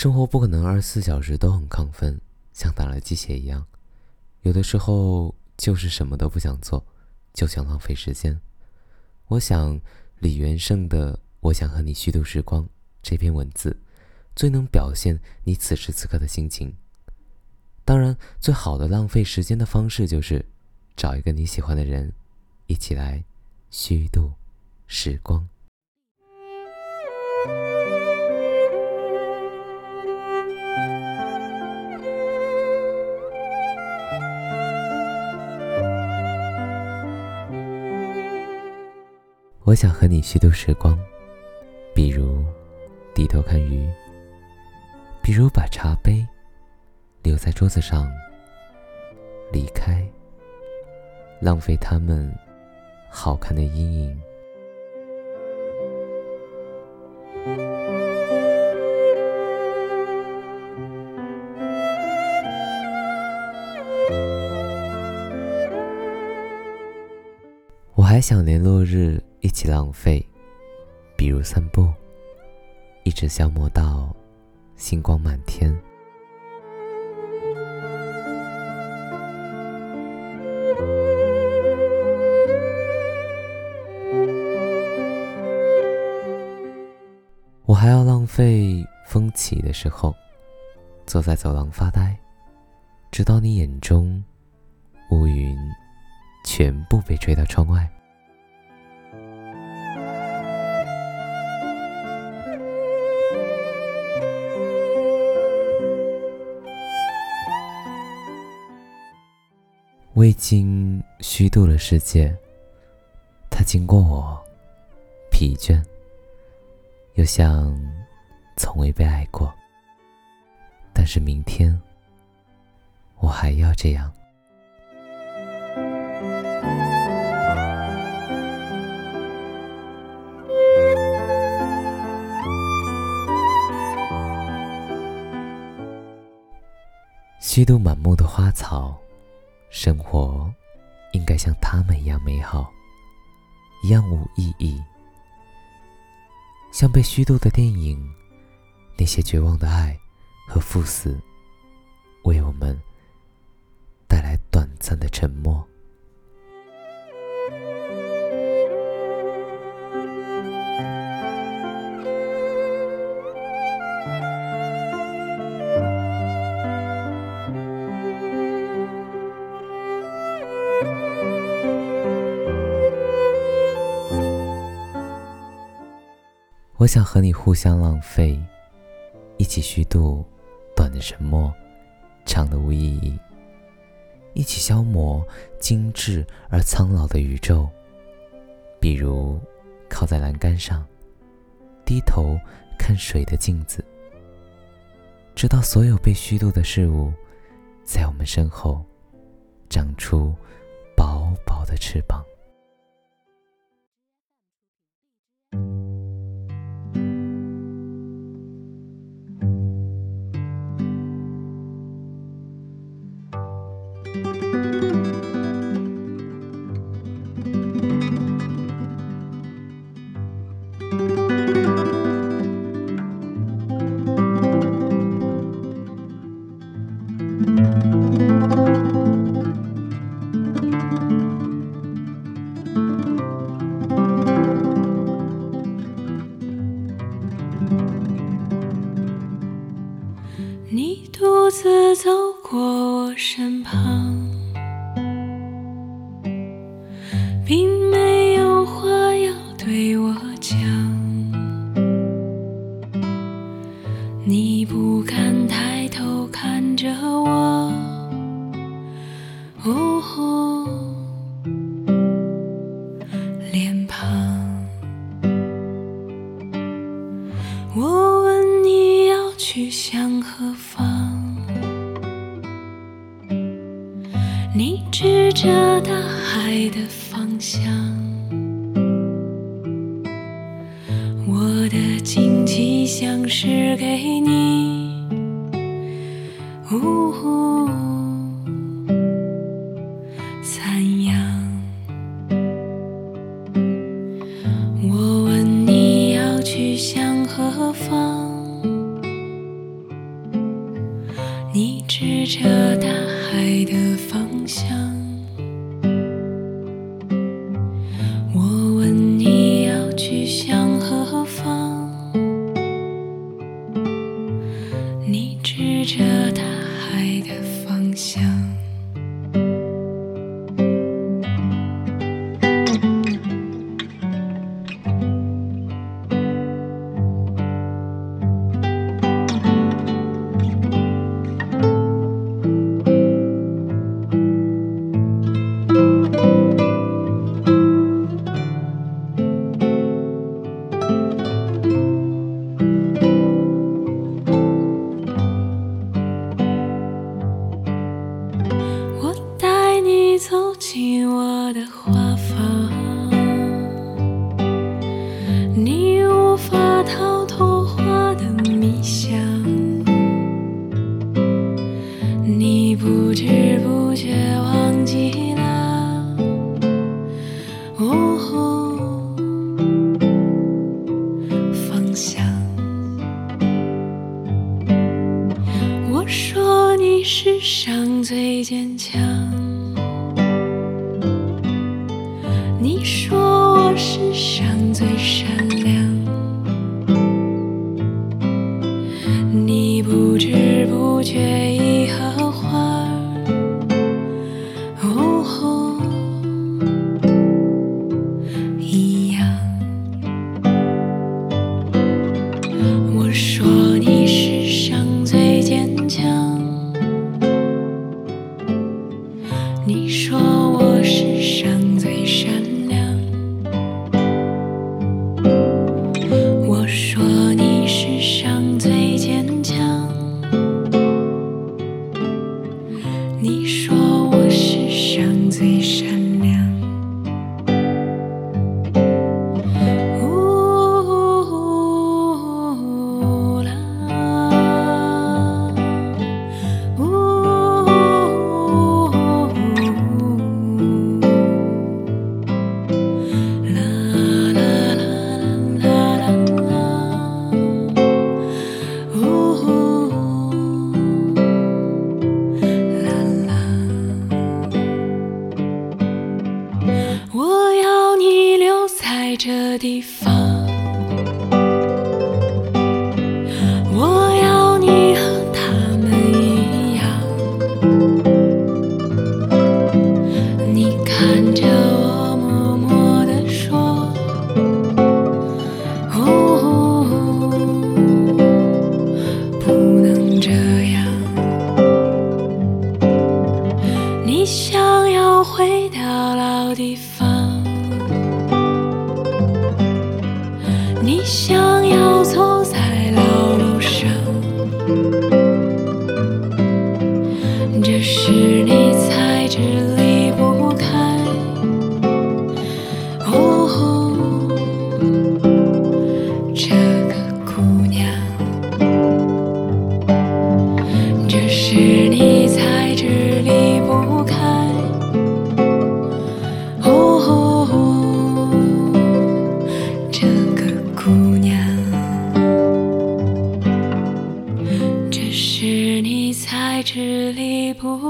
生活不可能二十四小时都很亢奋，像打了鸡血一样。有的时候就是什么都不想做，就想浪费时间。我想李元胜的《我想和你虚度时光》这篇文字，最能表现你此时此刻的心情。当然，最好的浪费时间的方式就是找一个你喜欢的人，一起来虚度时光。我想和你虚度时光，比如低头看鱼，比如把茶杯留在桌子上，离开，浪费它们好看的阴影。还想连落日。一起浪费，比如散步，一直消磨到星光满天。我还要浪费风起的时候，坐在走廊发呆，直到你眼中乌云全部被吹到窗外。我已经虚度了世界，它经过我，疲倦，又像从未被爱过。但是明天，我还要这样。虚度满目的花草。生活应该像他们一样美好，一样无意义。像被虚度的电影，那些绝望的爱和赴死，为我们带来短暂的沉默。我想和你互相浪费，一起虚度短的沉默，长的无意义，一起消磨精致而苍老的宇宙。比如靠在栏杆上，低头看水的镜子，直到所有被虚度的事物，在我们身后长出薄薄的翅膀。你我问你要去向何方，你指着大海的方向。我的惊奇像是给你，呜，呼的方向。说你世上最坚强。你想要回到老地方？你想。people